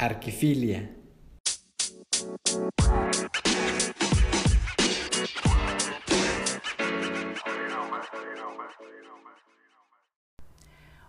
Arquifilia.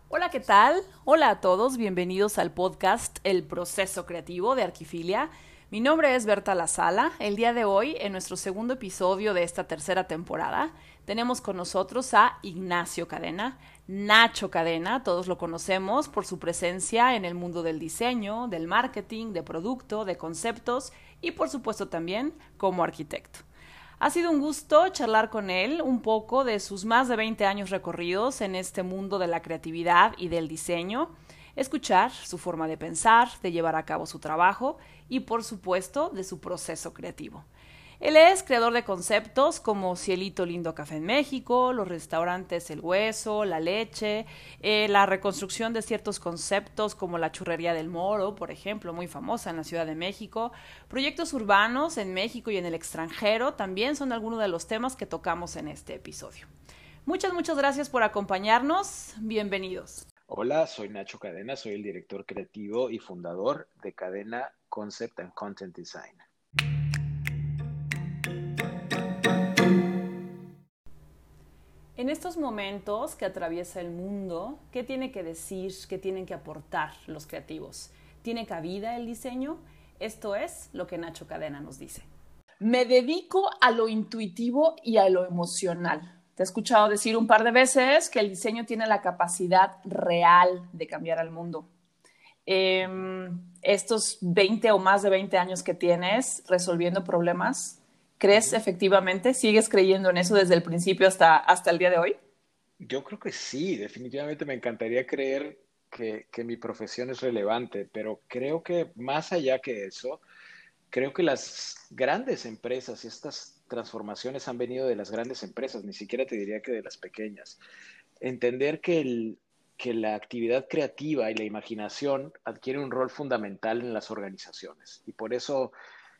Hola, ¿qué tal? Hola a todos, bienvenidos al podcast El Proceso Creativo de Arquifilia. Mi nombre es Berta Lazala. El día de hoy, en nuestro segundo episodio de esta tercera temporada, tenemos con nosotros a Ignacio Cadena, Nacho Cadena, todos lo conocemos por su presencia en el mundo del diseño, del marketing, de producto, de conceptos y por supuesto también como arquitecto. Ha sido un gusto charlar con él un poco de sus más de 20 años recorridos en este mundo de la creatividad y del diseño, escuchar su forma de pensar, de llevar a cabo su trabajo y por supuesto de su proceso creativo. Él es creador de conceptos como Cielito Lindo Café en México, los restaurantes El Hueso, La Leche, eh, la reconstrucción de ciertos conceptos como la Churrería del Moro, por ejemplo, muy famosa en la Ciudad de México. Proyectos urbanos en México y en el extranjero también son algunos de los temas que tocamos en este episodio. Muchas, muchas gracias por acompañarnos. Bienvenidos. Hola, soy Nacho Cadena, soy el director creativo y fundador de Cadena Concept and Content Design. En estos momentos que atraviesa el mundo, ¿qué tiene que decir, qué tienen que aportar los creativos? ¿Tiene cabida el diseño? Esto es lo que Nacho Cadena nos dice. Me dedico a lo intuitivo y a lo emocional. Te he escuchado decir un par de veces que el diseño tiene la capacidad real de cambiar al mundo. Em, estos 20 o más de 20 años que tienes resolviendo problemas, ¿Crees efectivamente? ¿Sigues creyendo en eso desde el principio hasta, hasta el día de hoy? Yo creo que sí, definitivamente me encantaría creer que, que, mi profesión es relevante, pero creo que más allá que eso, creo que las grandes empresas y estas transformaciones han venido de las grandes empresas, ni siquiera te diría que de las pequeñas. Entender que, el, que la actividad creativa y la imaginación adquiere un rol fundamental en las organizaciones y por eso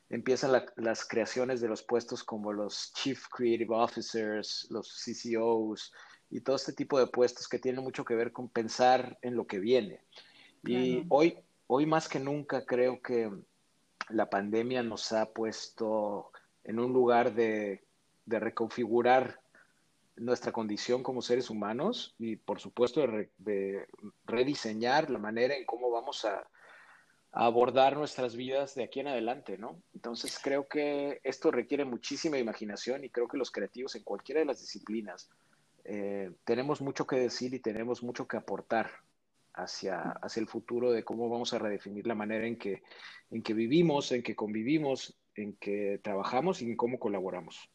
empiezan las creaciones de los puestos como los Chief Creative Officers, los CCOs y todo este tipo de puestos que tienen mucho que ver con pensar en lo que viene. Y hoy, hoy más que nunca creo que la pandemia nos ha puesto en un lugar de, de reconfigurar nuestra condición como seres humanos y por supuesto de rediseñar la manera en cómo vamos a, abordar nuestras vidas de aquí en adelante, ¿no? Entonces creo que esto requiere muchísima imaginación y creo que los creativos en cualquiera de las disciplinas eh, tenemos mucho que decir y tenemos mucho que aportar hacia, hacia el futuro de cómo vamos a redefinir la manera en que, en que vivimos, en que convivimos, en que trabajamos y en cómo colaboramos.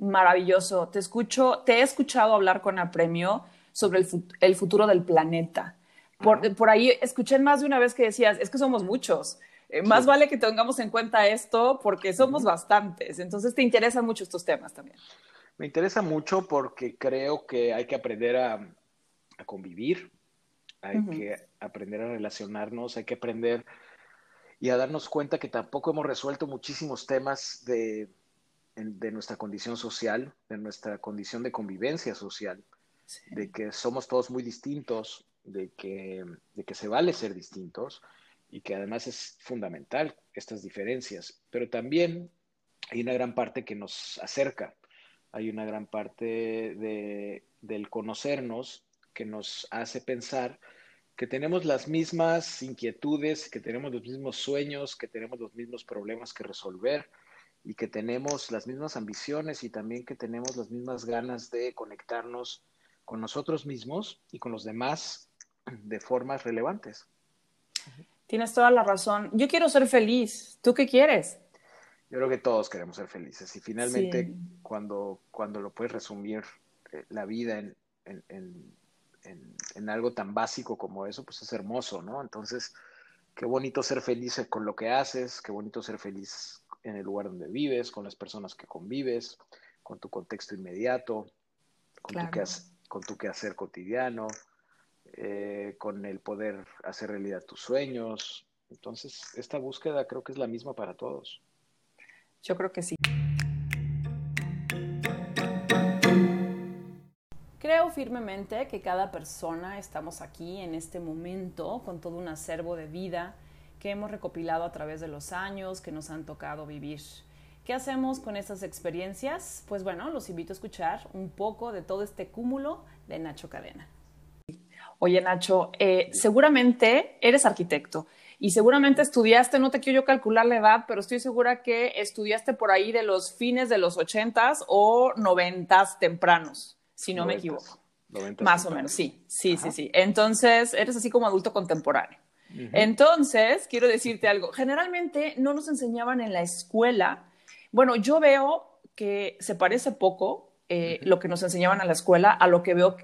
Maravilloso. Te escucho, te he escuchado hablar con Apremio sobre el, el futuro del planeta por, ahí escuché más de una vez que decías, es que somos muchos. Eh, más vale que tengamos en cuenta esto porque somos bastantes. Entonces, ¿te interesan mucho estos temas también? Me interesa mucho porque creo que hay que aprender a, convivir, hay que aprender a relacionarnos, hay que aprender y a darnos cuenta que tampoco hemos resuelto muchísimos temas de, de nuestra condición social, de nuestra condición de convivencia social, de que somos todos muy distintos, de que, de que se vale ser distintos y que además es fundamental estas diferencias, pero también hay una gran parte que nos acerca, hay una gran parte de, del conocernos que nos hace pensar que tenemos las mismas inquietudes, que tenemos los mismos sueños, que tenemos los mismos problemas que resolver y que tenemos las mismas ambiciones y también que tenemos las mismas ganas de conectarnos con nosotros mismos y con los demás de formas relevantes. Tienes toda la razón. Yo quiero ser feliz. ¿Tú qué quieres? Yo creo que todos queremos ser felices y finalmente cuando, cuando lo puedes resumir eh, la vida en, en, en, en, algo tan básico como eso, pues es hermoso, ¿no? Entonces, qué bonito ser feliz con lo que haces, qué bonito ser feliz en el lugar donde vives, con las personas que convives, con tu contexto inmediato, con, tu, que, con tu quehacer cotidiano, eh, con el poder hacer realidad tus sueños. Entonces, esta búsqueda creo que es la misma para todos. Yo creo que sí. Creo firmemente que cada persona estamos aquí en este momento con todo un acervo de vida que hemos recopilado a través de los años que nos han tocado vivir. ¿Qué hacemos con esas experiencias? Pues bueno, los invito a escuchar un poco de todo este cúmulo de Nacho Cadena. Oye, Nacho, eh, seguramente eres arquitecto y seguramente estudiaste, no te quiero yo calcular la edad, pero estoy segura que estudiaste por ahí de los fines de los ochentas o noventas tempranos, si no me equivoco. Más o menos, sí, sí, sí, sí. Entonces, eres así como adulto contemporáneo. Entonces, quiero decirte algo. Generalmente no nos enseñaban en la escuela. Bueno, yo veo que se parece poco eh, lo que nos enseñaban en la escuela a lo que veo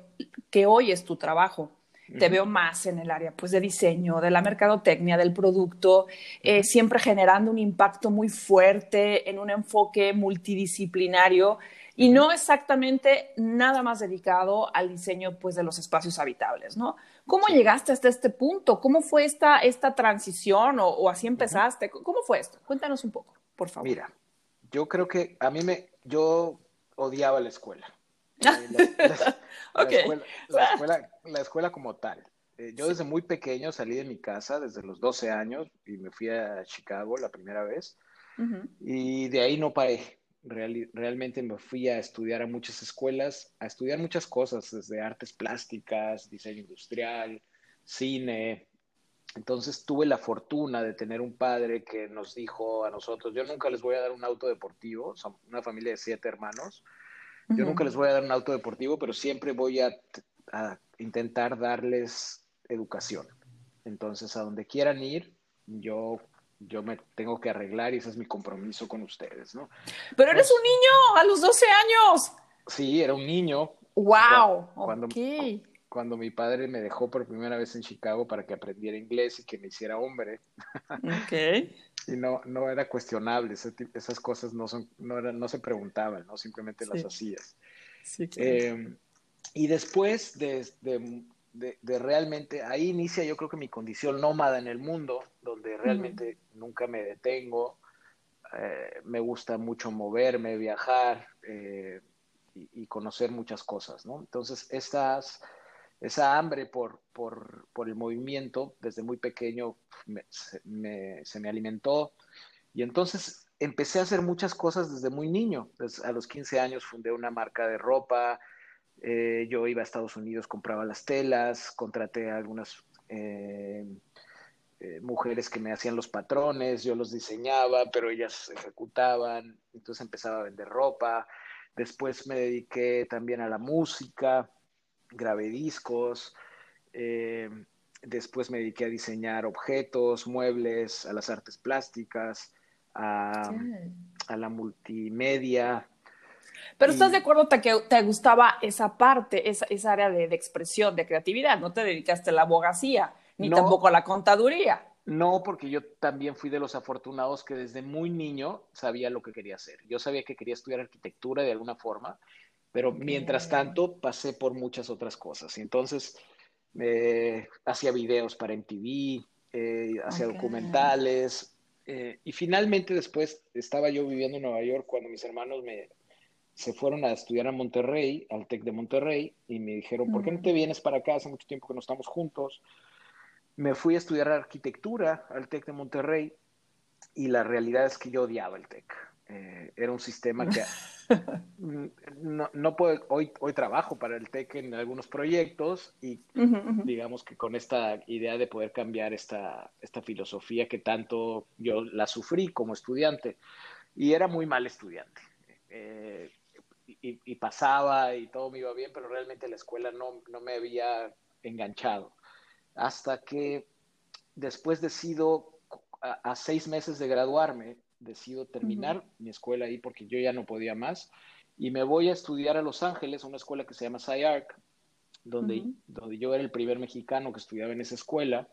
que hoy es tu trabajo. Te veo más en el área pues, de diseño, de la mercadotecnia, del producto, eh, siempre generando un impacto muy fuerte en un enfoque multidisciplinario y no exactamente nada más dedicado al diseño pues, de los espacios habitables, ¿no? ¿Cómo llegaste hasta este punto? ¿Cómo fue esta, esta transición o, así empezaste? ¿Cómo fue esto? Cuéntanos un poco, por favor. Mira, yo creo que a mí me, yo odiaba la escuela. la, escuela, como tal. Eh, yo desde muy pequeño salí de mi casa, desde los 12 años, y me fui a Chicago la primera vez. Y de ahí no paré. realmente me fui a estudiar a muchas escuelas, a estudiar muchas cosas, desde artes plásticas, diseño industrial, cine. Entonces tuve la fortuna de tener un padre que nos dijo a nosotros, yo nunca les voy a dar un auto deportivo, son una familia de siete hermanos, yo nunca les voy a dar un auto deportivo, pero siempre voy a, intentar darles educación. Entonces, a donde quieran ir, yo, yo me tengo que arreglar y ese es mi compromiso con ustedes, ¿no? Pero eres un niño a los 12 años. Sí, era un niño. ¡Wow! Cuando, cuando mi padre me dejó por primera vez en Chicago para que aprendiera inglés y que me hiciera hombre. Ok. Y no, no era cuestionable, esas cosas no, son, no, no se preguntaban, ¿no? simplemente las hacías. Sí, em, y después de, de, realmente, ahí inicia yo creo que mi condición nómada en el mundo, donde realmente nunca me detengo, eh, me gusta mucho moverme, viajar eh, y, y, conocer muchas cosas, ¿no? Entonces, estas esa hambre por, por, por, el movimiento desde muy pequeño se me alimentó y entonces empecé a hacer muchas cosas desde muy niño. a los 15 años fundé una marca de ropa, eh, yo iba a Estados Unidos, compraba las telas, contraté a algunas eh, eh, mujeres que me hacían los patrones, yo los diseñaba, pero ellas ejecutaban, entonces empezaba a vender ropa. Después me dediqué también a la música grabé discos, eh, después me dediqué a diseñar objetos, muebles, a las artes plásticas, a, la multimedia. Pero estás de acuerdo que te gustaba esa parte, esa, esa área de, expresión, de creatividad, no te dedicaste a la abogacía, ni tampoco a la contaduría. No, porque yo también fui de los afortunados que desde muy niño sabía lo que quería hacer. Yo sabía que quería estudiar arquitectura de alguna forma pero mientras tanto pasé por muchas otras cosas. Y entonces eh, hacía videos para MTV, eh, hacía documentales. Eh, y finalmente después estaba yo viviendo en Nueva York cuando mis hermanos me, se fueron a estudiar a Monterrey, al TEC de Monterrey, y me dijeron, ¿por qué no te vienes para acá? Hace mucho tiempo que no estamos juntos. Me fui a estudiar arquitectura al TEC de Monterrey y la realidad es que yo odiaba el TEC. Eh, era un sistema que no, no puedo, hoy, hoy trabajo para el TEC en algunos proyectos y digamos que con esta idea de poder cambiar esta, esta filosofía que tanto yo la sufrí como estudiante y era muy mal estudiante. Eh, y, pasaba y todo me iba bien, pero realmente la escuela no, no me había enganchado. Hasta que después decido, a seis meses de graduarme, decido terminar mi escuela ahí porque yo ya no podía más. Y me voy a estudiar a Los Ángeles, una escuela que se llama SciArc, donde, donde yo era el primer mexicano que estudiaba en esa escuela.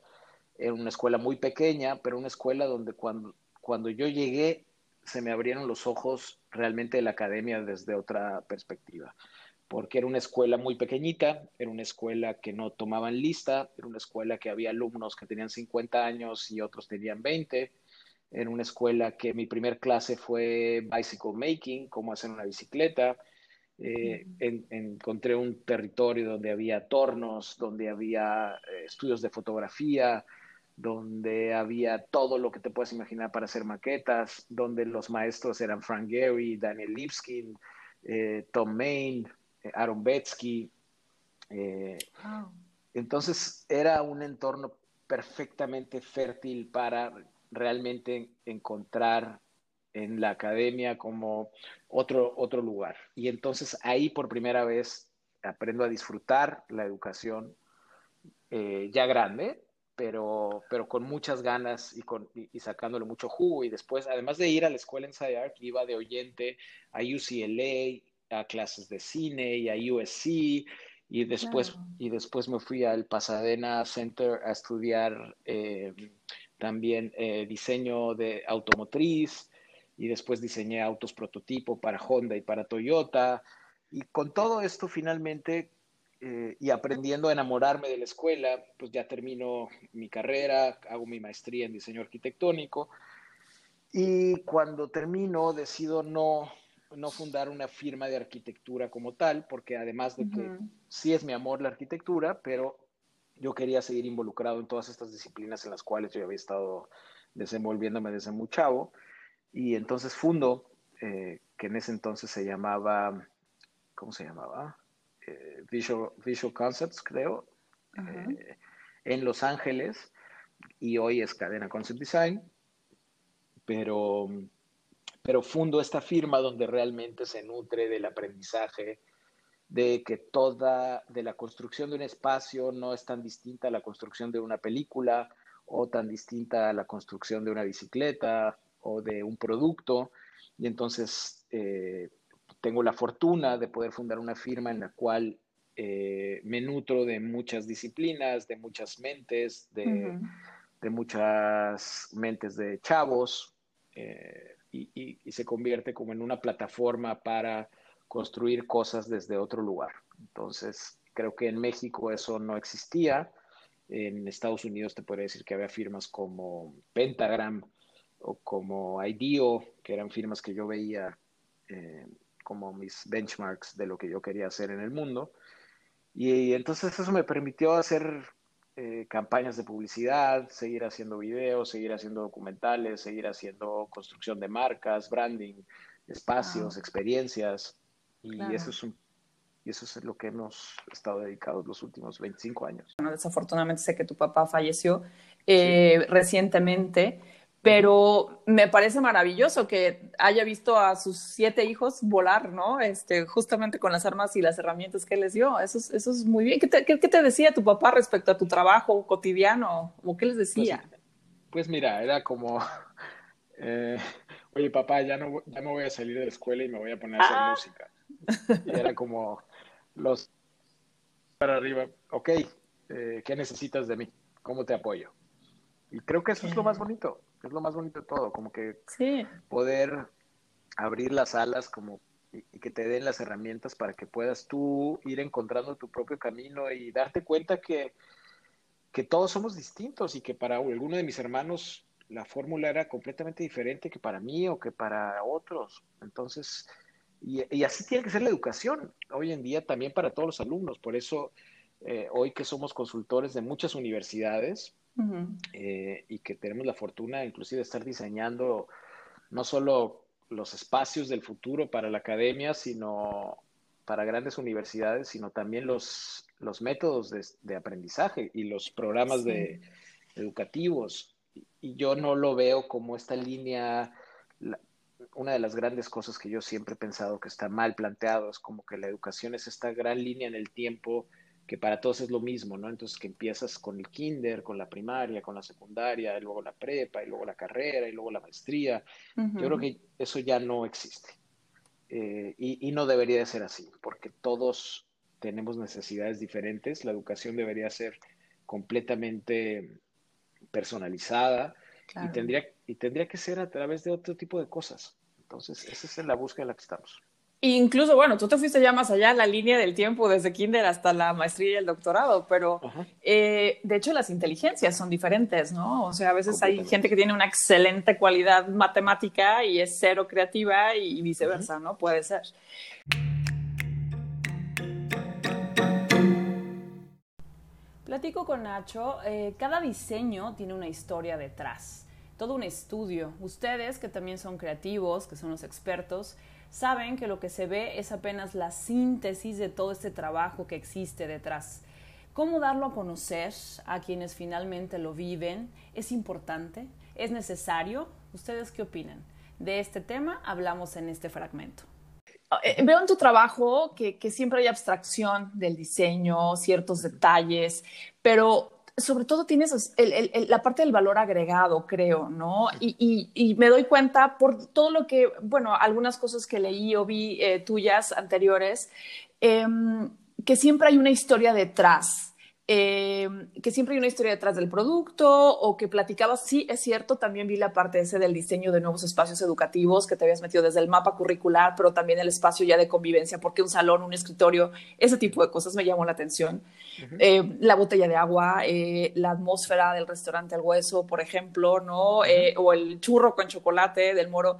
Era una escuela muy pequeña, pero una escuela donde cuando, cuando yo llegué se me abrieron los ojos realmente de la academia desde otra perspectiva, porque era una escuela muy pequeñita, era una escuela que no tomaban lista, era una escuela que había alumnos que tenían 50 años y otros tenían 20, en una escuela que mi primer clase fue bicycle making, cómo hacer una bicicleta. Eh, encontré un territorio donde había tornos, donde había eh, estudios de fotografía, donde había todo lo que te puedes imaginar para hacer maquetas, donde los maestros eran Frank Gehry, Daniel Lipskin, eh, Tom Main, Aaron Betsky. Eh, entonces era un entorno perfectamente fértil para realmente encontrar en la academia como otro, otro lugar. Y entonces ahí por primera vez aprendo a disfrutar la educación ya grande, pero, pero con muchas ganas y, con, y, sacándole mucho jugo. Y después, además de ir a la escuela en SciArc, iba de oyente a UCLA, a clases de cine y a USC. Y después, y después me fui al Pasadena Center a estudiar eh, también eh, diseño de automotriz. Y después diseñé autos prototipo para Honda y para Toyota. Y con todo esto, finalmente eh, y aprendiendo a enamorarme de la escuela, pues ya termino mi carrera, hago mi maestría en diseño arquitectónico y cuando termino decido no, no fundar una firma de arquitectura como tal, porque además de que sí es mi amor la arquitectura, pero yo quería seguir involucrado en todas estas disciplinas en las cuales yo había estado desenvolviéndome desde muy chavo. Y entonces fundo, eh, que en ese entonces se llamaba, ¿cómo se llamaba? Eh, Visual, Visual Concepts, creo, eh, en Los Ángeles, y hoy es Cadena Concept Design, pero, pero fundo esta firma donde realmente se nutre del aprendizaje, de que toda, de la construcción de un espacio no es tan distinta a la construcción de una película o tan distinta a la construcción de una bicicleta o de un producto. Y entonces eh, tengo la fortuna de poder fundar una firma en la cual eh, me nutro de muchas disciplinas, de muchas mentes, de, muchas mentes de chavos, eh, y, se convierte como en una plataforma para construir cosas desde otro lugar. Entonces, creo que en México eso no existía. En Estados Unidos te podría decir que había firmas como Pentagram o como IDEO, que eran firmas que yo veía eh, como mis benchmarks de lo que yo quería hacer en el mundo. Y, entonces eso me permitió hacer eh, campañas de publicidad, seguir haciendo videos, seguir haciendo documentales, seguir haciendo construcción de marcas, branding, espacios, experiencias. Y eso es y eso es lo que hemos estado dedicados los últimos 25 años. Bueno, desafortunadamente sé que tu papá falleció eh, recientemente, pero me parece maravilloso que haya visto a sus siete hijos volar, ¿no? Este, justamente con las armas y las herramientas que les dio. Eso es, eso es muy bien. ¿Qué te, qué, te, decía tu papá respecto a tu trabajo cotidiano? ¿O qué les decía? Pues, pues mira, era como, eh, oye papá, ya no, ya me voy a salir de la escuela y me voy a poner a hacer ah. música. Y era como los para arriba, ok, eh, ¿qué necesitas de mí? ¿Cómo te apoyo? Y creo que eso es lo más bonito es lo más bonito de todo, como que poder abrir las alas como y, que te den las herramientas para que puedas tú ir encontrando tu propio camino y darte cuenta que, que todos somos distintos y que para alguno de mis hermanos la fórmula era completamente diferente que para mí o que para otros. Entonces, y, y, así tiene que ser la educación hoy en día también para todos los alumnos. Por eso, eh, hoy que somos consultores de muchas universidades, eh, y que tenemos la fortuna inclusive de estar diseñando no solo los espacios del futuro para la academia, sino para grandes universidades, sino también los, los métodos de, aprendizaje y los programas de, educativos. Y yo no lo veo como esta línea, una de las grandes cosas que yo siempre he pensado que está mal planteado es como que la educación es esta gran línea en el tiempo que para todos es lo mismo, ¿no? Entonces que empiezas con el kinder, con la primaria, con la secundaria, y luego la prepa, y luego la carrera, y luego la maestría. Yo creo que eso ya no existe. Eh, y, no debería de ser así, porque todos tenemos necesidades diferentes. La educación debería ser completamente personalizada y, tendría, y tendría que ser a través de otro tipo de cosas. Entonces, esa es la búsqueda en la que estamos. Incluso, bueno, tú te fuiste ya más allá, la línea del tiempo, desde kinder hasta la maestría y el doctorado, pero eh, de hecho las inteligencias son diferentes, ¿no? O sea, a veces hay gente que tiene una excelente cualidad matemática y es cero creativa y viceversa, ¿no? Puede ser. Platico con Nacho, eh, cada diseño tiene una historia detrás, todo un estudio. Ustedes, que también son creativos, que son los expertos, saben que lo que se ve es apenas la síntesis de todo este trabajo que existe detrás. ¿Cómo darlo a conocer a quienes finalmente lo viven? ¿Es importante? ¿Es necesario? ¿Ustedes qué opinan? De este tema hablamos en este fragmento. Eh, veo en tu trabajo que, siempre hay abstracción del diseño, ciertos detalles, pero sobre todo tienes la parte del valor agregado, creo, ¿no? Y, me doy cuenta por todo lo que, bueno, algunas cosas que leí o vi eh, tuyas anteriores, em, que siempre hay una historia detrás eh, que siempre hay una historia detrás del producto o que platicabas, sí, es cierto, también vi la parte ese del diseño de nuevos espacios educativos que te habías metido desde el mapa curricular, pero también el espacio ya de convivencia, porque un salón, un escritorio, ese tipo de cosas me llamó la atención. Eh, la botella de agua, eh, la atmósfera del restaurante al hueso, por ejemplo, ¿no? o el churro con chocolate del moro.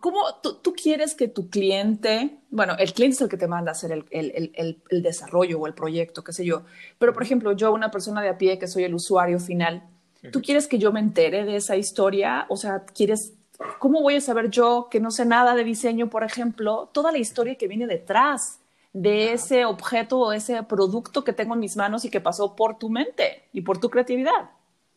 ¿Cómo tú, quieres que tu cliente, bueno, el cliente es el que te manda a hacer el, el, el, desarrollo o el proyecto, qué sé yo, pero por ejemplo, yo, una persona de a pie que soy el usuario final, ¿tú quieres que yo me entere de esa historia? O sea, ¿quieres, cómo voy a saber yo que no sé nada de diseño, por ejemplo, toda la historia que viene detrás de ese objeto o ese producto que tengo en mis manos y que pasó por tu mente y por tu creatividad?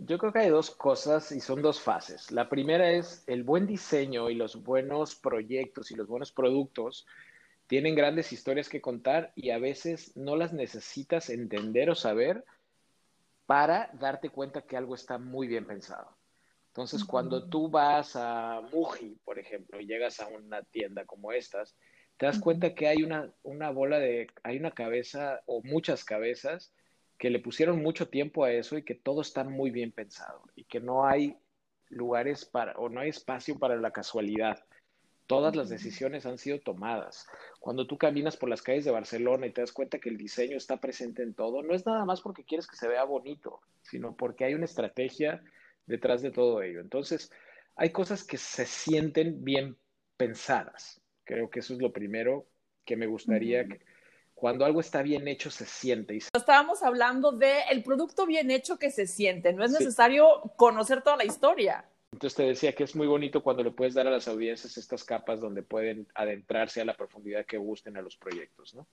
Yo creo que hay dos cosas y son dos fases. La primera es el buen diseño y los buenos proyectos y los buenos productos tienen grandes historias que contar y a veces no las necesitas entender o saber para darte cuenta que algo está muy bien pensado. Entonces, cuando tú vas a Muji, por ejemplo, y llegas a una tienda como estas, te das cuenta que hay una, una bola de, hay una cabeza o muchas cabezas que le pusieron mucho tiempo a eso y que todo está muy bien pensado y que no hay lugares para o no hay espacio para la casualidad. Todas las decisiones han sido tomadas. Cuando tú caminas por las calles de Barcelona y te das cuenta que el diseño está presente en todo, no es nada más porque quieres que se vea bonito, sino porque hay una estrategia detrás de todo ello. Entonces, hay cosas que se sienten bien pensadas. Creo que eso es lo primero que me gustaría que, cuando algo está bien hecho se siente. Estábamos hablando de el producto bien hecho que se siente, no es necesario conocer toda la historia. Entonces te decía que es muy bonito cuando le puedes dar a las audiencias estas capas donde pueden adentrarse a la profundidad que gusten a los proyectos, ¿no?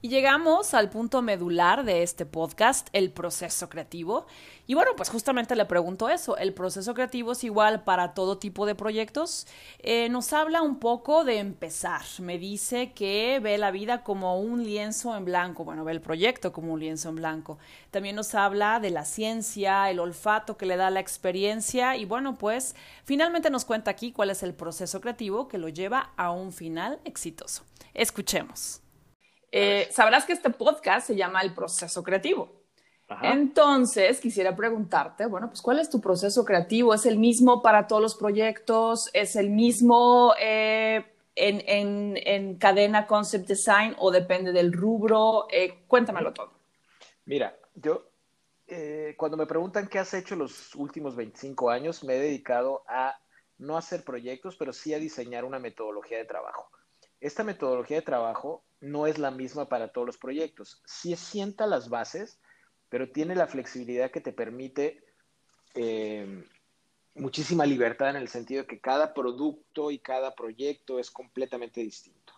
Y llegamos al punto medular de este podcast, el proceso creativo. Y bueno, pues justamente le pregunto eso, ¿el proceso creativo es igual para todo tipo de proyectos? Eh, nos habla un poco de empezar. Me dice que ve la vida como un lienzo en blanco, bueno, ve el proyecto como un lienzo en blanco. También nos habla de la ciencia, el olfato que le da la experiencia y bueno, pues finalmente nos cuenta aquí cuál es el proceso creativo que lo lleva a un final exitoso. Escuchemos. Eh, sabrás que este podcast se llama El proceso creativo. Entonces, quisiera preguntarte, bueno, pues ¿cuál es tu proceso creativo? ¿Es el mismo para todos los proyectos? ¿Es el mismo eh, en, cadena concept design o depende del rubro? Eh, cuéntamelo todo. Mira, yo cuando me preguntan qué has hecho los últimos 25 años, me he dedicado a no hacer proyectos, pero sí a diseñar una metodología de trabajo. Esta metodología de trabajo no es la misma para todos los proyectos. Sí sienta las bases, pero tiene la flexibilidad que te permite eh, muchísima libertad en el sentido de que cada producto y cada proyecto es completamente distinto.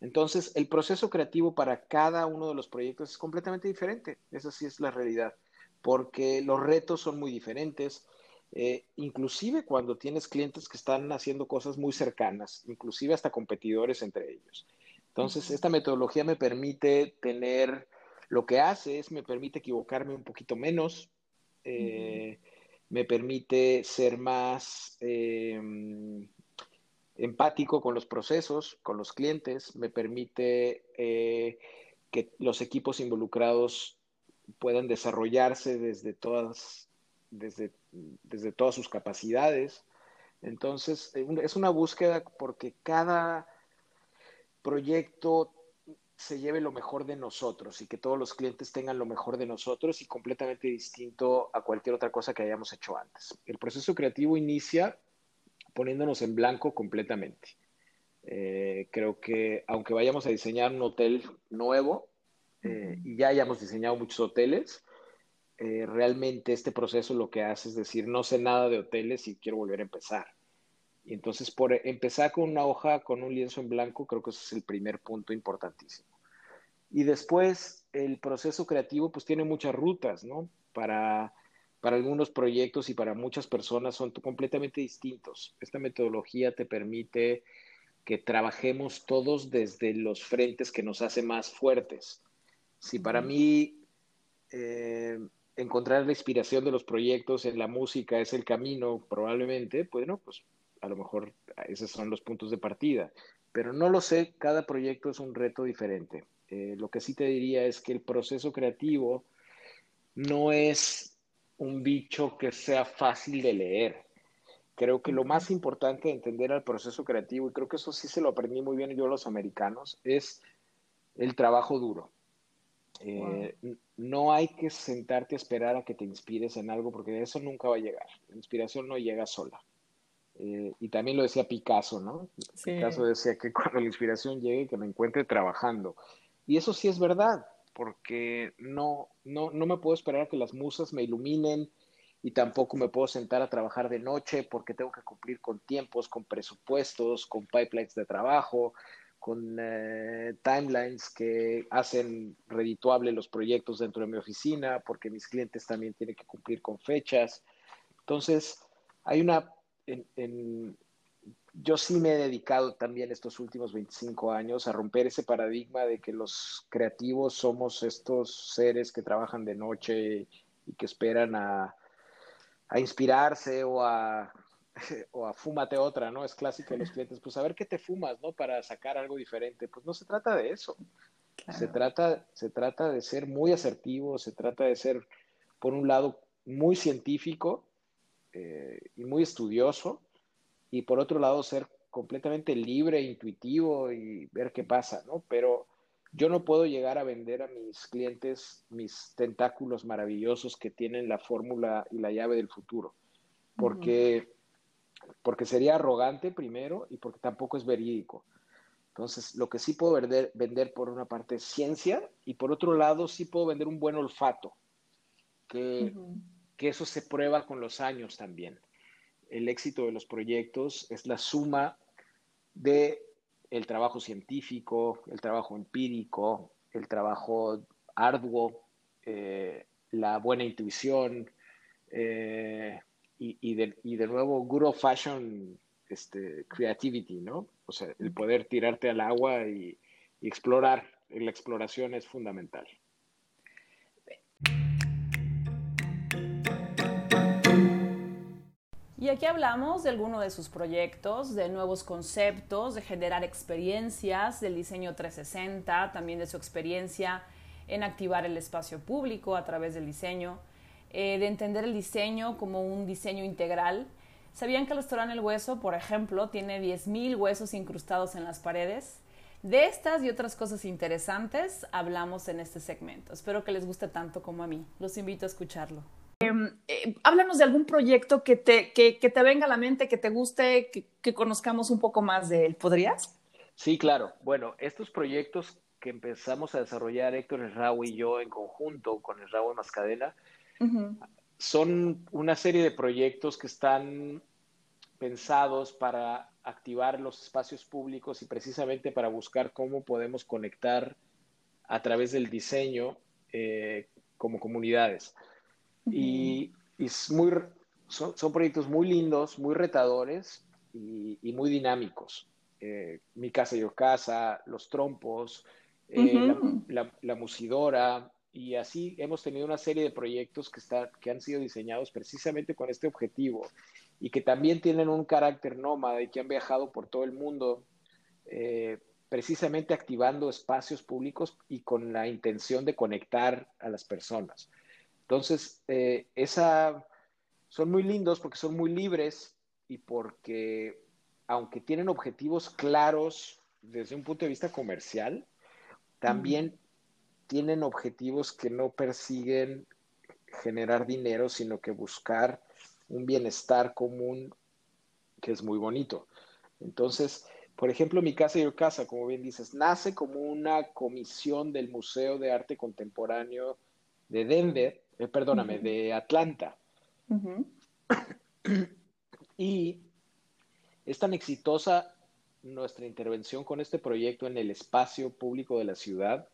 Entonces, el proceso creativo para cada uno de los proyectos es completamente diferente. Esa sí es la realidad, porque los retos son muy diferentes. Eh, inclusive cuando tienes clientes que están haciendo cosas muy cercanas, inclusive hasta competidores entre ellos. Entonces, esta metodología me permite tener, lo que hace es, me permite equivocarme un poquito menos, eh, me permite ser más em, empático con los procesos, con los clientes, me permite eh, que los equipos involucrados puedan desarrollarse desde todas, desde, desde todas sus capacidades. Entonces, es una búsqueda porque cada proyecto se lleve lo mejor de nosotros y que todos los clientes tengan lo mejor de nosotros y completamente distinto a cualquier otra cosa que hayamos hecho antes. El proceso creativo inicia poniéndonos en blanco completamente. Eh, creo que aunque vayamos a diseñar un hotel nuevo, eh, y ya hayamos diseñado muchos hoteles, eh, realmente este proceso lo que hace es decir, no sé nada de hoteles y quiero volver a empezar. Y entonces, por empezar con una hoja, con un lienzo en blanco, creo que ese es el primer punto importantísimo. Y después, el proceso creativo, pues tiene muchas rutas, ¿no? Para, para algunos proyectos y para muchas personas son completamente distintos. Esta metodología te permite que trabajemos todos desde los frentes que nos hacen más fuertes. Si para mí eh, encontrar la inspiración de los proyectos en la música es el camino, probablemente, bueno, pues a lo mejor esos son los puntos de partida. Pero no lo sé, cada proyecto es un reto diferente. Eh, lo que sí te diría es que el proceso creativo no es un bicho que sea fácil de leer. Creo que lo más importante de entender al proceso creativo, y creo que eso sí se lo aprendí muy bien yo a los americanos, es el trabajo duro. Eh, no hay que sentarte a esperar a que te inspires en algo porque eso nunca va a llegar. La inspiración no llega sola. Eh, y también lo decía Picasso, ¿no? Picasso decía que cuando la inspiración llegue, que me encuentre trabajando. Y eso sí es verdad, porque no, no, no me puedo esperar a que las musas me iluminen y tampoco me puedo sentar a trabajar de noche porque tengo que cumplir con tiempos, con presupuestos, con pipelines de trabajo, con eh, timelines que hacen redituable los proyectos dentro de mi oficina, porque mis clientes también tienen que cumplir con fechas. Entonces, hay una... yo sí me he dedicado también estos últimos 25 años a romper ese paradigma de que los creativos somos estos seres que trabajan de noche y que esperan a, a inspirarse o a o a fúmate otra, ¿no? Es clásico de los clientes, pues a ver qué te fumas, ¿no? Para sacar algo diferente. Pues no se trata de eso. Se, trata, se trata de ser muy asertivo, se trata de ser, por un lado, muy científico eh, y muy estudioso, y por otro lado, ser completamente libre, intuitivo y ver qué pasa, ¿no? Pero yo no puedo llegar a vender a mis clientes mis tentáculos maravillosos que tienen la fórmula y la llave del futuro, porque porque sería arrogante primero y porque tampoco es verídico. Entonces, lo que sí puedo vender, vender por una parte es ciencia y por otro lado sí puedo vender un buen olfato, que, que eso se prueba con los años también. El éxito de los proyectos es la suma de el trabajo científico, el trabajo empírico, el trabajo arduo, eh, la buena intuición, eh, y, de, y de nuevo, old fashion este, creativity, ¿no? O sea, el poder tirarte al agua y, y explorar. La exploración es fundamental. Y aquí hablamos de alguno de sus proyectos, de nuevos conceptos, de generar experiencias, del diseño 360, también de su experiencia en activar el espacio público a través del diseño. Eh, de entender el diseño como un diseño integral. ¿Sabían que el restaurante El Hueso, por ejemplo, tiene 10.000 huesos incrustados en las paredes? De estas y otras cosas interesantes hablamos en este segmento. Espero que les guste tanto como a mí. Los invito a escucharlo. Em, eh, háblanos de algún proyecto que te, que, te venga a la mente, que te guste, que, conozcamos un poco más de él. ¿Podrías? Sí, claro. Bueno, estos proyectos que empezamos a desarrollar Héctor Esrao y yo en conjunto con Esrao Mascadena, son una serie de proyectos que están pensados para activar los espacios públicos y precisamente para buscar cómo podemos conectar a través del diseño eh, como comunidades. Y, muy, son, proyectos muy lindos, muy retadores y, muy dinámicos. Eh, mi casa y yo casa, los trompos, eh, la, musidora, y así hemos tenido una serie de proyectos que, que han sido diseñados precisamente con este objetivo y que también tienen un carácter nómada y que han viajado por todo el mundo, eh, precisamente activando espacios públicos y con la intención de conectar a las personas. Entonces, eh, esa, son muy lindos porque son muy libres y porque, aunque tienen objetivos claros desde un punto de vista comercial, también tienen objetivos que no persiguen generar dinero, sino que buscar un bienestar común que es muy bonito. Entonces, por ejemplo, mi casa y yo casa, como bien dices, nace como una comisión del Museo de Arte Contemporáneo de Denver, eh, perdóname, de Atlanta. y es tan exitosa nuestra intervención con este proyecto en el espacio público de la ciudad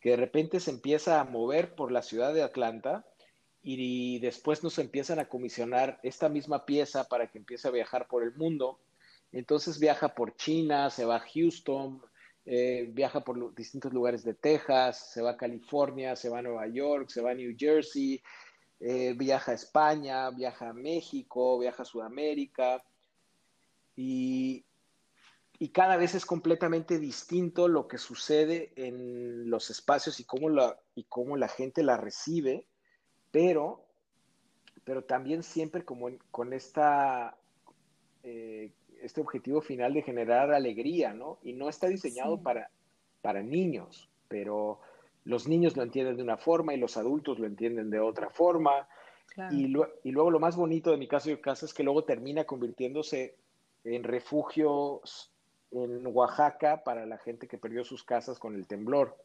que de repente se empieza a mover por la ciudad de Atlanta y después nos empiezan a comisionar esta misma pieza para que empiece a viajar por el mundo. Entonces viaja por China, se va a Houston, eh, viaja por distintos lugares de Texas, se va a California, se va a Nueva York, se va a New Jersey, eh, viaja a España, viaja a México, viaja a Sudamérica. Y, y cada vez es completamente distinto lo que sucede en los espacios y cómo la, y cómo la gente la recibe, pero, pero también siempre como con esta, eh, este objetivo final de generar alegría, ¿no? Y no está diseñado para, para niños, pero los niños lo entienden de una forma y los adultos lo entienden de otra forma. Y, y, luego lo más bonito de mi caso de casa es que luego termina convirtiéndose en refugios en Oaxaca para la gente que perdió sus casas con el temblor.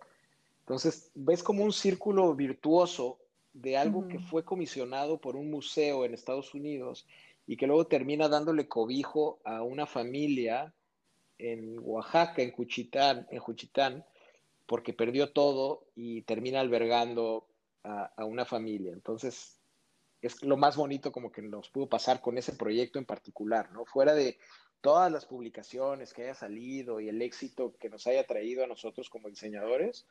Entonces, ves como un círculo virtuoso de algo que fue comisionado por un museo en Estados Unidos y que luego termina dándole cobijo a una familia en Oaxaca, en Cuchitán, en Juchitán, porque perdió todo y termina albergando a, a, una familia. Entonces, es lo más bonito como que nos pudo pasar con ese proyecto en particular, ¿no? Fuera de todas las publicaciones que haya salido y el éxito que nos haya traído a nosotros como diseñadores,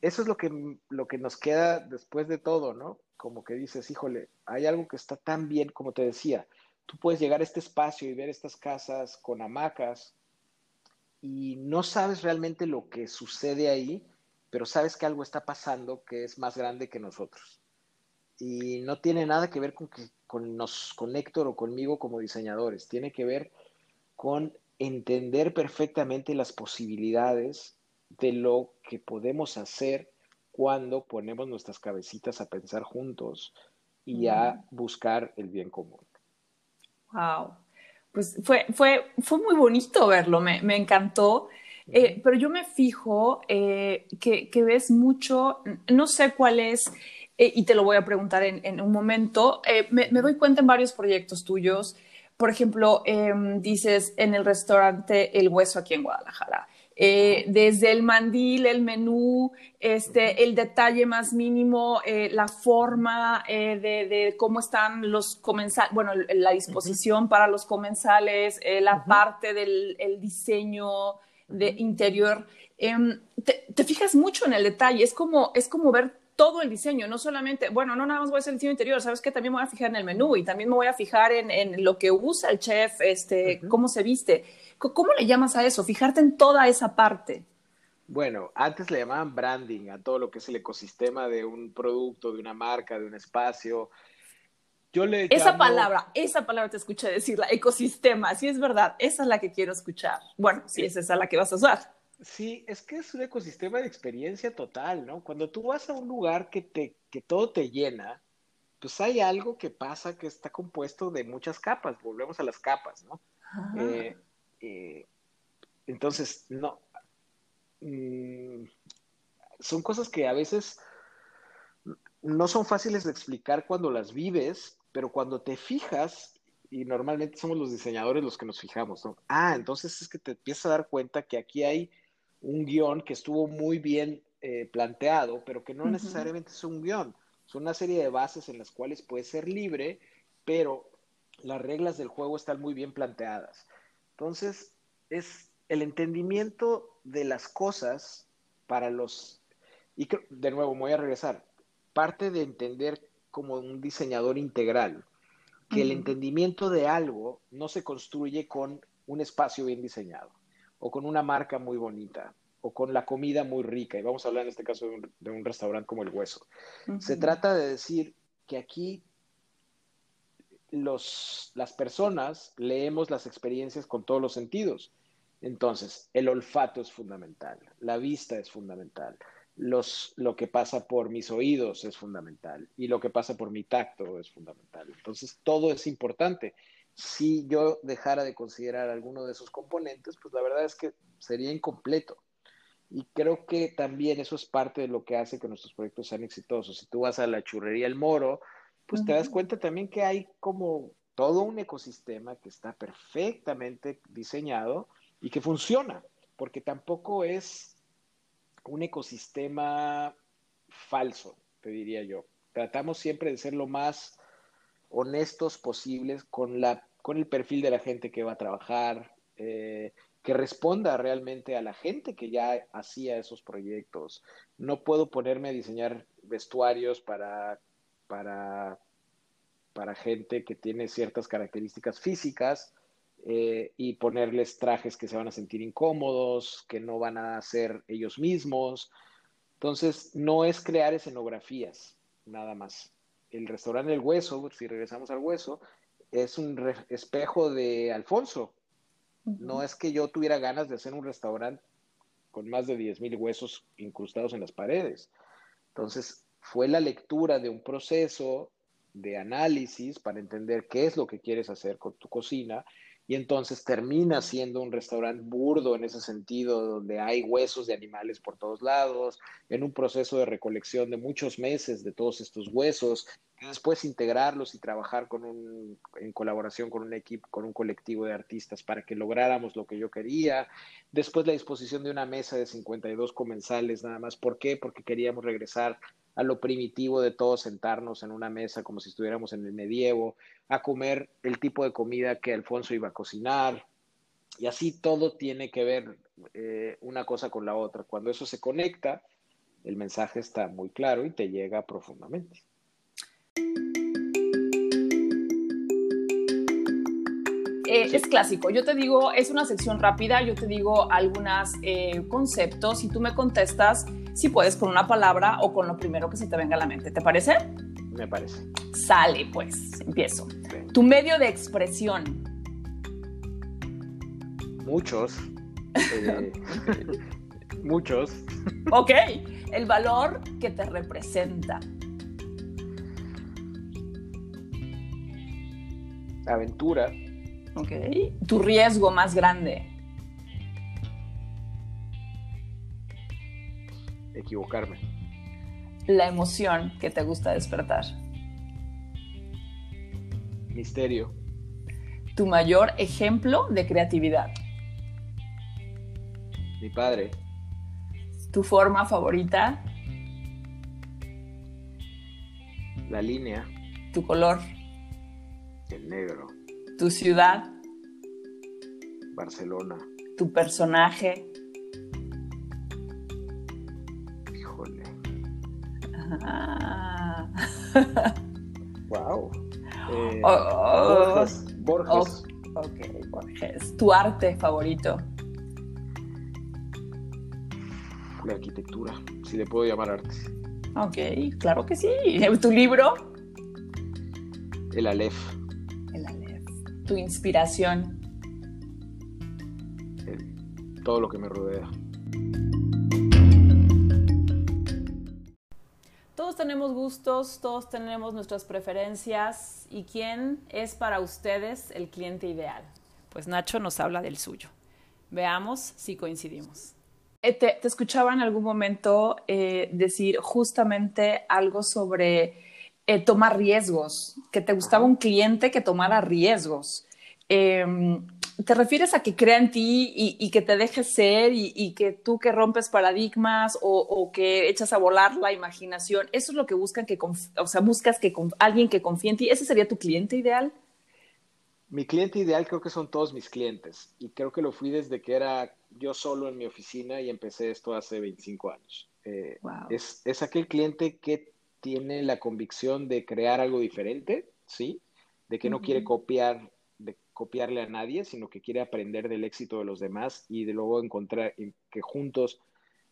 eso es lo que, lo que nos queda después de todo, ¿no? Como que dices, híjole, hay algo que está tan bien, como te decía, tú puedes llegar a este espacio y ver estas casas con hamacas y no sabes realmente lo que sucede ahí, pero sabes que algo está pasando que es más grande que nosotros. Y no tiene nada que ver con que con, nos, con Héctor o conmigo como diseñadores, tiene que ver con entender perfectamente las posibilidades de lo que podemos hacer cuando ponemos nuestras cabecitas a pensar juntos y a buscar el bien común. Wow. Pues fue, fue, fue muy bonito verlo, me, me encantó. Eh, pero yo me fijo eh, que, que, ves mucho, no sé cuál es eh, y te lo voy a preguntar en, un momento. Eh, me, doy cuenta en varios proyectos tuyos. Por ejemplo, em, dices en el restaurante El Hueso aquí en Guadalajara. Eh, desde el mandil, el menú, este, el detalle más mínimo, la forma de, cómo están los comensales, bueno, la disposición para los comensales, la parte del diseño de interior. Em, te, te, fijas mucho en el detalle, es como, es como ver todo el diseño, no solamente, bueno, no nada más voy a hacer el diseño interior, sabes que también me voy a fijar en el menú y también me voy a fijar en, lo que usa el chef, este, cómo se viste. ¿Cómo le llamas a eso? Fijarte en toda esa parte. Bueno, antes le llamaban branding a todo lo que es el ecosistema de un producto, de una marca, de un espacio. Yo le esa palabra, esa palabra te escuché decirla, ecosistema, sí es verdad, esa es la que quiero escuchar. Bueno, sí, es esa la que vas a usar. Sí, es que es un ecosistema de experiencia total, ¿no? Cuando tú vas a un lugar que, te, que todo te llena, pues hay algo que pasa que está compuesto de muchas capas, volvemos a las capas, ¿no? Eh, eh, entonces, no, mm, son cosas que a veces no son fáciles de explicar cuando las vives, pero cuando te fijas, y normalmente somos los diseñadores los que nos fijamos, ¿no? Ah, entonces es que te empiezas a dar cuenta que aquí hay un guion que estuvo muy bien eh, planteado, pero que no necesariamente es un guion. Son una serie de bases en las cuales puede ser libre, pero las reglas del juego están muy bien planteadas. Entonces, es el entendimiento de las cosas para los... Y de nuevo, me voy a regresar. Parte de entender como un diseñador integral, que el entendimiento de algo no se construye con un espacio bien diseñado o con una marca muy bonita o con la comida muy rica. Y vamos a hablar en este caso de un, restaurante como El Hueso. Se trata de decir que aquí los, las personas leemos las experiencias con todos los sentidos. Entonces, el olfato es fundamental, la vista es fundamental, los, lo que pasa por mis oídos es fundamental y lo que pasa por mi tacto es fundamental. Entonces, todo es importante si yo dejara de considerar alguno de esos componentes, pues la verdad es que sería incompleto. Y creo que también eso es parte de lo que hace que nuestros proyectos sean exitosos. Si tú vas a la churrería El Moro, pues te das cuenta también que hay como todo un ecosistema que está perfectamente diseñado y que funciona, porque tampoco es un ecosistema falso, te diría yo. Tratamos siempre de ser lo más honestos posibles con, la, con el perfil de la gente que va a trabajar, eh, que responda realmente a la gente que ya hacía esos proyectos. No puedo ponerme a diseñar vestuarios para, para, para gente que tiene ciertas características físicas eh, y ponerles trajes que se van a sentir incómodos, que no van a ser ellos mismos. Entonces, no es crear escenografías, nada más. El restaurante El Hueso, si regresamos al Hueso, es un espejo de Alfonso, no es que yo tuviera ganas de hacer un restaurante con más de 10.000 huesos incrustados en las paredes. Entonces, fue la lectura de un proceso de análisis para entender qué es lo que quieres hacer con tu cocina y entonces termina siendo un restaurante burdo en ese sentido, donde hay huesos de animales por todos lados, en un proceso de recolección de muchos meses de todos estos huesos, y después integrarlos y trabajar con un, en colaboración con un equipo, con un colectivo de artistas para que lográramos lo que yo quería. Después la disposición de una mesa de 52 comensales nada más. ¿Por qué? Porque queríamos regresar a lo primitivo de todos sentarnos en una mesa como si estuviéramos en el medievo, a comer el tipo de comida que Alfonso iba a cocinar. Y así todo tiene que ver eh, una cosa con la otra. Cuando eso se conecta, el mensaje está muy claro y te llega profundamente. Eh, es clásico. Yo te digo, es una sección rápida, yo te digo algunos eh, conceptos y tú me contestas si puedes con una palabra o con lo primero que se te venga a la mente. ¿Te parece? Me parece. Sale, pues, empiezo. Tu medio de expresión. Muchos. Eh, muchos. Ok. El valor que te representa. Aventura. Ok. Tu riesgo más grande. Equivocarme. La emoción que te gusta despertar. Misterio. Tu mayor ejemplo de creatividad. Mi padre. Tu forma favorita. La línea. Tu color. El negro. Tu ciudad. Barcelona. Tu personaje. Híjole. Ah. wow. Eh, Oh, oh. Borges. Borges. ok, Borges. Tu arte favorito. La arquitectura. Si le puedo llamar arte. Ok, claro que sí. Tu libro. El Aleph. El Aleph. Tu inspiración. el- todo lo que me rodea. Todos tenemos gustos, todos tenemos nuestras preferencias. ¿Y quién es para ustedes el cliente ideal? Pues Nacho nos habla del suyo. Veamos si coincidimos. Eh, Te, te escuchaba en algún momento eh, decir justamente algo sobre eh, tomar riesgos, que te gustaba un cliente que tomara riesgos. Em, ¿Te refieres a que crea en ti y, y que te dejes ser y, y que tú que rompes paradigmas o, o que echas a volar la imaginación? ¿Eso es lo que buscan que, o sea, buscas que alguien que confíe en ti? ¿Ese sería tu cliente ideal? Mi cliente ideal creo que son todos mis clientes y creo que lo fui desde que era yo solo en mi oficina y empecé esto hace 25 años. Eh, Wow. es, es aquel cliente que tiene la convicción de crear algo diferente, ¿sí? De que no quiere copiar, copiarle a nadie, sino que quiere aprender del éxito de los demás y de luego encontrar, que juntos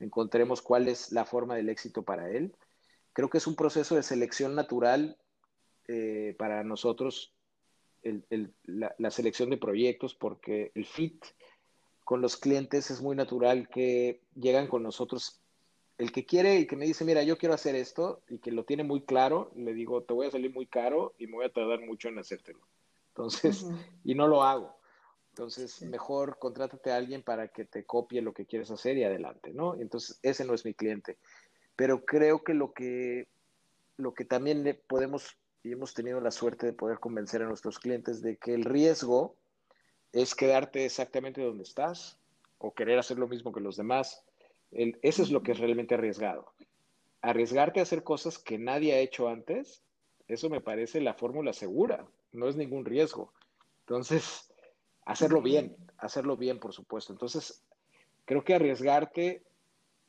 encontremos cuál es la forma del éxito para él. Creo que es un proceso de selección natural eh, para nosotros la, la selección de proyectos porque el fit con los clientes es muy natural que llegan con nosotros. El que quiere y que me dice, mira, yo quiero hacer esto y que lo tiene muy claro, le digo, te voy a salir muy caro y me voy a tardar mucho en hacértelo. Entonces, y no lo hago. Entonces, mejor contrátate a alguien para que te copie lo que quieres hacer y adelante, ¿no? Entonces, ese no es mi cliente. Pero creo que lo que, lo que también podemos y hemos tenido la suerte de poder convencer a nuestros clientes de que el riesgo es quedarte exactamente donde estás o querer hacer lo mismo que los demás. eso es lo que es realmente arriesgado. Arriesgarte a hacer cosas que nadie ha hecho antes, eso me parece la fórmula segura, no es ningún riesgo. Entonces, hacerlo bien, hacerlo bien, por supuesto. Entonces, creo que arriesgarte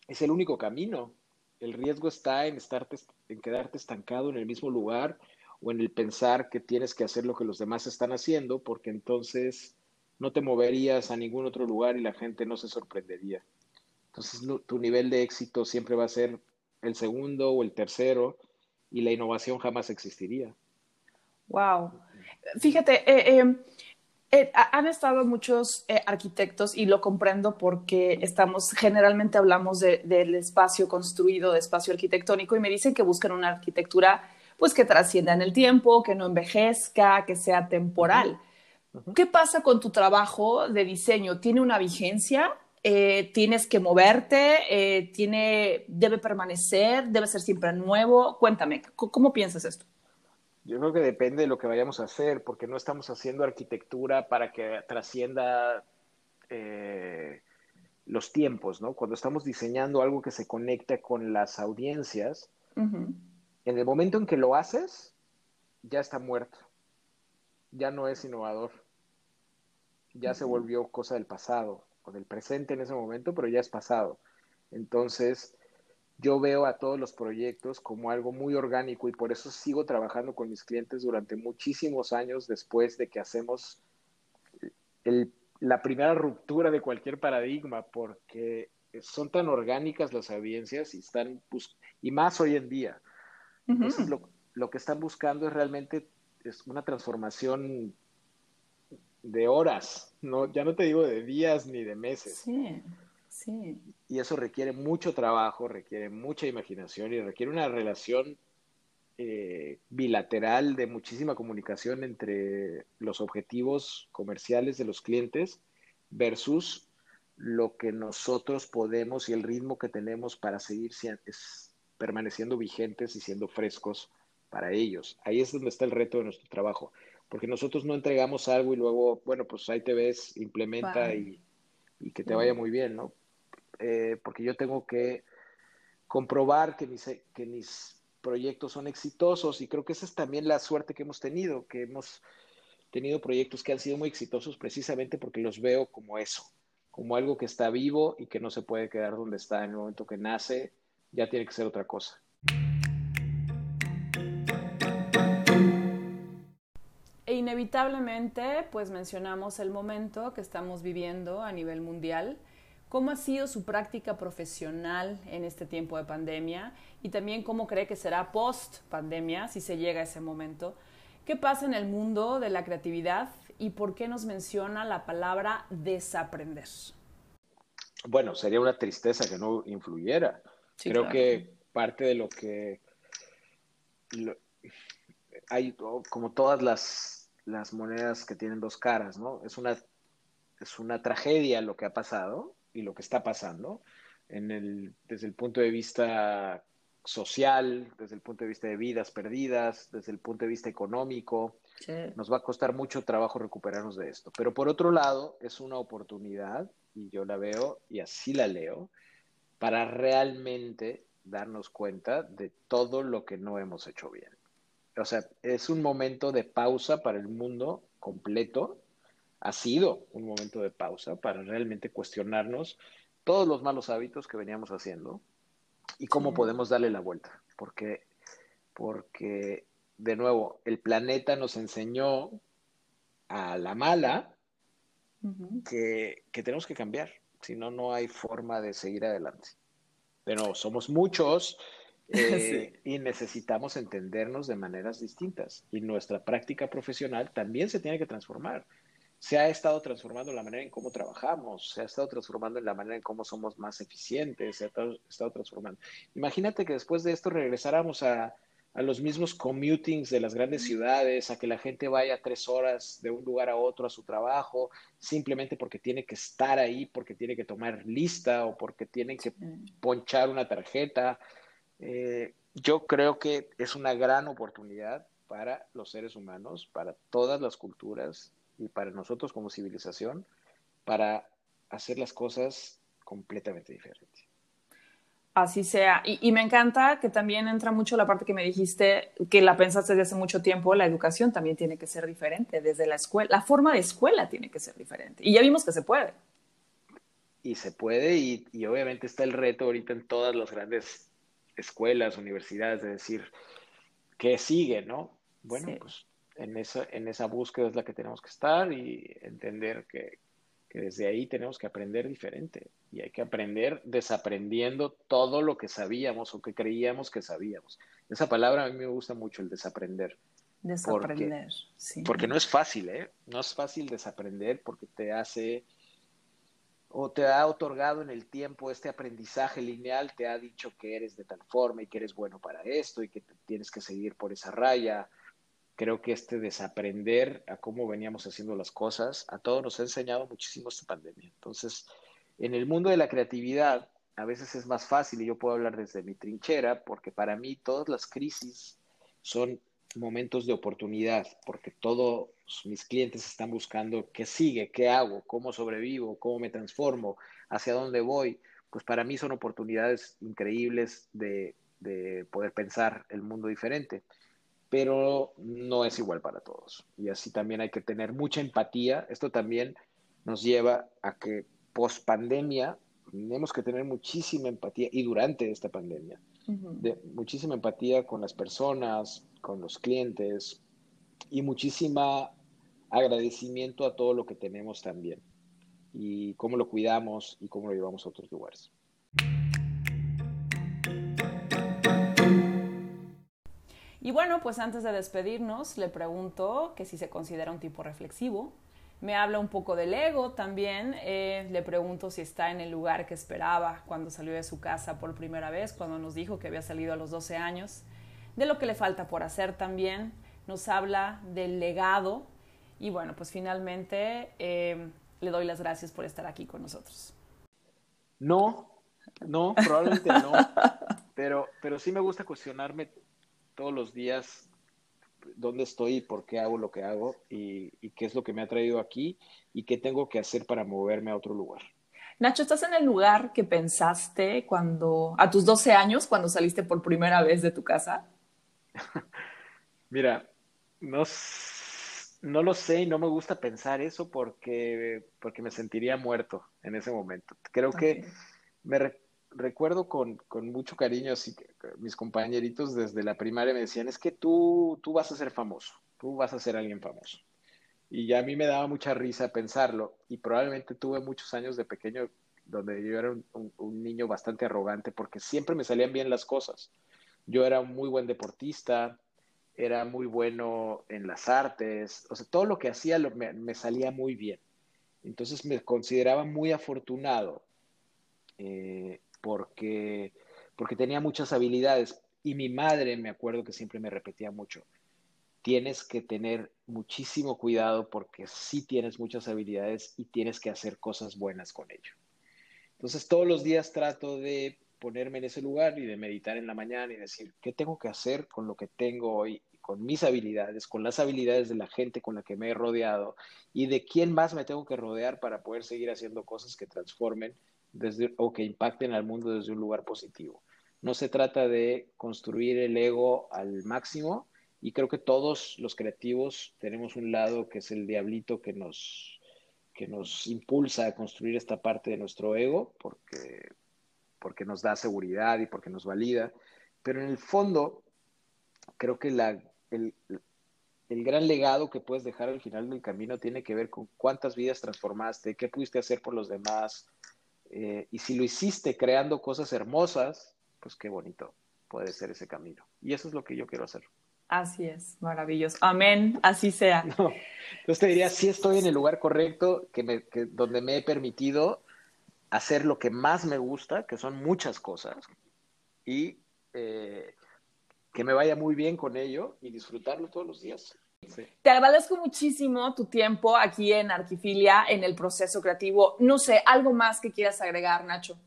es el único camino. El riesgo está en, estarte, en quedarte estancado en el mismo lugar o en el pensar que tienes que hacer lo que los demás están haciendo, porque entonces no te moverías a ningún otro lugar y la gente no se sorprendería. Entonces tu nivel de éxito siempre va a ser el segundo o el tercero y la innovación jamás existiría. Wow. Fíjate, eh, eh, eh, han estado muchos arquitectos y lo comprendo porque estamos, generalmente hablamos del espacio construido, de espacio arquitectónico y me dicen que buscan una arquitectura pues que trascienda en el tiempo, que no envejezca, que sea temporal. ¿Qué pasa con tu trabajo de diseño? ¿Tiene una vigencia? Eh, ¿Tienes que moverte? Eh, ¿tiene, ¿Debe permanecer? ¿Debe ser siempre nuevo? Cuéntame, ¿cómo piensas esto? Yo creo que depende de lo que vayamos a hacer, porque no estamos haciendo arquitectura para que trascienda eh, los tiempos, ¿no? Cuando estamos diseñando algo que se conecta con las audiencias, en el momento en que lo haces, ya está muerto. Ya no es innovador. Ya se volvió cosa del pasado o del presente en ese momento, pero ya es pasado. Entonces, yo veo a todos los proyectos como algo muy orgánico y por eso sigo trabajando con mis clientes durante muchísimos años después de que hacemos la primera ruptura de cualquier paradigma, porque son tan orgánicas las audiencias y están y más hoy en día. Entonces, lo, que están buscando es realmente es una transformación de horas, no, ya no te digo de días ni de meses. Sí, sí. Y eso requiere mucho trabajo, requiere mucha imaginación y requiere una relación eh, bilateral de muchísima comunicación entre los objetivos comerciales de los clientes versus lo que nosotros podemos y el ritmo que tenemos para seguir permaneciendo vigentes y siendo frescos para ellos. Ahí es donde está el reto de nuestro trabajo, porque nosotros no entregamos algo y luego, bueno, pues ahí te ves, implementa y, que te vaya muy bien, ¿no? Eh, porque yo tengo que comprobar que mis, que mis proyectos son exitosos y creo que esa es también la suerte que hemos tenido, que hemos tenido proyectos que han sido muy exitosos precisamente porque los veo como eso, como algo que está vivo y que no se puede quedar donde está en el momento que nace ya tiene que ser otra cosa. E inevitablemente, pues mencionamos el momento que estamos viviendo a nivel mundial. ¿Cómo ha sido su práctica profesional en este tiempo de pandemia? Y también cómo cree que será post pandemia, si se llega a ese momento. ¿Qué pasa en el mundo de la creatividad y por qué nos menciona la palabra desaprender? Bueno, sería una tristeza que no influyera. Creo que parte de lo que hay, como todas las, las, monedas que tienen dos caras, ¿no? Es una, es una tragedia lo que ha pasado y lo que está pasando en el, desde el punto de vista social, desde el punto de vista de vidas perdidas, desde el punto de vista económico. Nos va a costar mucho trabajo recuperarnos de esto. Pero por otro lado, es una oportunidad, y yo la veo y así la leo, para realmente darnos cuenta de todo lo que no hemos hecho bien. O sea, es un momento de pausa para el mundo completo. Ha sido un momento de pausa para realmente cuestionarnos todos los malos hábitos que veníamos haciendo y cómo podemos darle la vuelta. Porque, porque, de nuevo, el planeta nos enseñó a la mala que, que tenemos que cambiar si no, no hay forma de seguir adelante. Pero somos muchos eh, y necesitamos entendernos de maneras distintas. Y nuestra práctica profesional también se tiene que transformar. Se ha estado transformando la manera en cómo trabajamos, se ha estado transformando en la manera en cómo somos más eficientes, se ha estado transformando. Imagínate que después de esto regresáramos a a los mismos commutings de las grandes ciudades, a que la gente vaya tres horas de un lugar a otro a su trabajo, simplemente porque tiene que estar ahí, porque tiene que tomar lista o porque tiene que ponchar una tarjeta. Eh, yo creo que es una gran oportunidad para los seres humanos, para todas las culturas y para nosotros como civilización, para hacer las cosas completamente diferentes. Así sea. Y, me encanta que también entra mucho la parte que me dijiste, que la pensaste desde hace mucho tiempo, la educación también tiene que ser diferente, desde la escuela, la forma de escuela tiene que ser diferente. Y ya vimos que se puede. Y se puede, y, obviamente está el reto ahorita en todas las grandes escuelas, universidades, de decir, ¿qué sigue, no? Bueno, pues en esa, en esa búsqueda es la que tenemos que estar y entender que, que desde ahí tenemos que aprender diferente y hay que aprender desaprendiendo todo lo que sabíamos o que creíamos que sabíamos. Esa palabra a mí me gusta mucho, el desaprender. Desaprender, sí. Porque no es fácil, ¿eh? No es fácil desaprender porque te hace o te ha otorgado en el tiempo este aprendizaje lineal, te ha dicho que eres de tal forma y que eres bueno para esto y que tienes que seguir por esa raya creo que este desaprender a cómo veníamos haciendo las cosas, a todos nos ha enseñado muchísimo esta pandemia. Entonces, en el mundo de la creatividad, a veces es más fácil, y yo puedo hablar desde mi trinchera, porque para mí todas las crisis son momentos de oportunidad, porque todos mis clientes están buscando qué sigue, qué hago, cómo sobrevivo, cómo me transformo, hacia dónde voy. Pues para mí son oportunidades increíbles de, de poder pensar el mundo diferente pero no es igual para todos. Y así también hay que tener mucha empatía. Esto también nos lleva a que post pandemia tenemos que tener muchísima empatía y durante esta pandemia, de, muchísima empatía con las personas, con los clientes y muchísima agradecimiento a todo lo que tenemos también y cómo lo cuidamos y cómo lo llevamos a otros lugares. Y bueno, pues antes de despedirnos, le pregunto que si se considera un tipo reflexivo. Me habla un poco del ego también. Eh, le pregunto si está en el lugar que esperaba cuando salió de su casa por primera vez, cuando nos dijo que había salido a los 12 años. De lo que le falta por hacer también. Nos habla del legado. Y bueno, pues finalmente eh, le doy las gracias por estar aquí con nosotros. No, no, probablemente no. Pero, pero sí me gusta cuestionarme todos los días dónde estoy y por qué hago lo que hago y, qué es lo que me ha traído aquí y qué tengo que hacer para moverme a otro lugar. Nacho, ¿estás en el lugar que pensaste cuando, a tus 12 años, cuando saliste por primera vez de tu casa? Mira, no, no lo sé y no me gusta pensar eso porque, porque me sentiría muerto en ese momento. Creo que me, recuerdo con, con, mucho cariño, así mis compañeritos desde la primaria me decían, es que tú, tú vas a ser famoso, tú vas a ser alguien famoso. Y ya a mí me daba mucha risa pensarlo y probablemente tuve muchos años de pequeño donde yo era un, niño bastante arrogante porque siempre me salían bien las cosas. Yo era un muy buen deportista, era muy bueno en las artes, o sea, todo lo que hacía me, me salía muy bien. Entonces me consideraba muy afortunado eh, porque, porque tenía muchas habilidades. Y mi madre, me acuerdo que siempre me repetía mucho, tienes que tener muchísimo cuidado porque sí tienes muchas habilidades y tienes que hacer cosas buenas con ello. Entonces todos los días trato de ponerme en ese lugar y de meditar en la mañana y decir, ¿qué tengo que hacer con lo que tengo hoy, con mis habilidades, con las habilidades de la gente con la que me he rodeado y de quién más me tengo que rodear para poder seguir haciendo cosas que transformen desde, o que impacten al mundo desde un lugar positivo. No se trata de construir el ego al máximo y creo que todos los creativos tenemos un lado que es el diablito que nos, que nos impulsa a construir esta parte de nuestro ego porque, porque nos da seguridad y porque nos valida. Pero en el fondo, creo que la, el, el gran legado que puedes dejar al final del camino tiene que ver con cuántas vidas transformaste, qué pudiste hacer por los demás, eh, y si lo hiciste creando cosas hermosas, pues qué bonito puede ser ese camino. Y eso es lo que yo quiero hacer. Así es, maravilloso. Amén, así sea. Entonces te diría, sí estoy en el lugar correcto, que me, que, donde me he permitido hacer lo que más me gusta, que son muchas cosas, y, eh, que me vaya muy bien con ello y disfrutarlo todos los días. Te agradezco muchísimo tu tiempo aquí en Arquifilia, en el proceso creativo. No sé, algo más que quieras agregar, Nacho.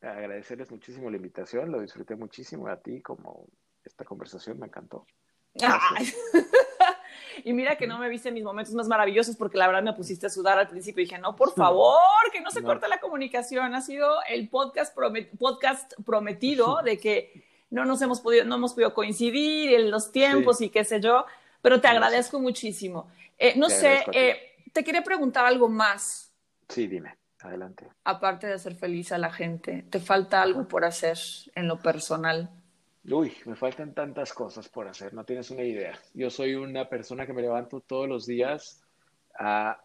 Agradecerles muchísimo la invitación, lo disfruté muchísimo a ti, como esta conversación me encantó. y mira que no me viste en mis momentos más maravillosos porque la verdad me pusiste a sudar al principio y dije, no, por favor, que no se corte la comunicación. Ha sido el podcast, podcast prometido de que no nos hemos podido, no hemos podido coincidir en los tiempos y qué sé yo pero te agradezco muchísimo. Eh, no sé, eh, te quería preguntar algo más. Sí, dime, adelante. Aparte de hacer feliz a la gente, ¿te falta algo por hacer en lo personal? Uy, me faltan tantas cosas por hacer, no tienes una idea. Yo soy una persona que me levanto todos los días a,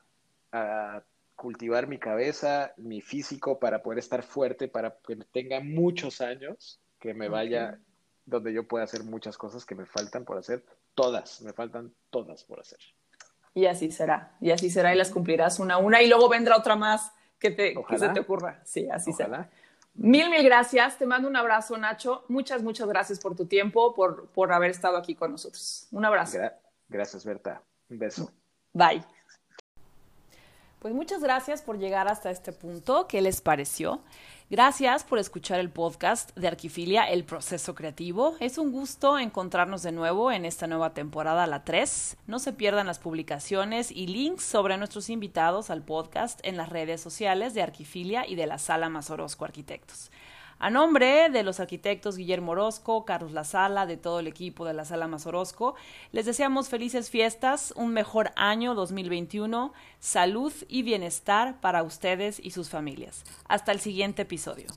cultivar mi cabeza, mi físico para poder estar fuerte, para que tenga muchos años, que me vaya donde yo pueda hacer muchas cosas que me faltan por hacer todas, me faltan todas por hacer. Y así será, y así será, y las cumplirás una a una, y luego vendrá otra más que, te, que se te ocurra. Sí, así será. Mil, mil gracias. Te mando un abrazo, Nacho. Muchas, muchas gracias por tu tiempo, por, por haber estado aquí con nosotros. Un abrazo. gracias, Berta. Un beso. Bye. Pues muchas gracias por llegar hasta este punto. ¿Qué les pareció? Gracias por escuchar el podcast de Arquifilia, El Proceso Creativo. Es un gusto encontrarnos de nuevo en esta nueva temporada, la 3. No se pierdan las publicaciones y links sobre nuestros invitados al podcast en las redes sociales de Arquifilia y de la Sala Mazorosco Arquitectos. A nombre de los arquitectos Guillermo Orozco, Carlos La Sala, de todo el equipo de la Sala Más Orozco, les deseamos felices fiestas, un mejor año 2021, salud y bienestar para ustedes y sus familias. Hasta el siguiente episodio.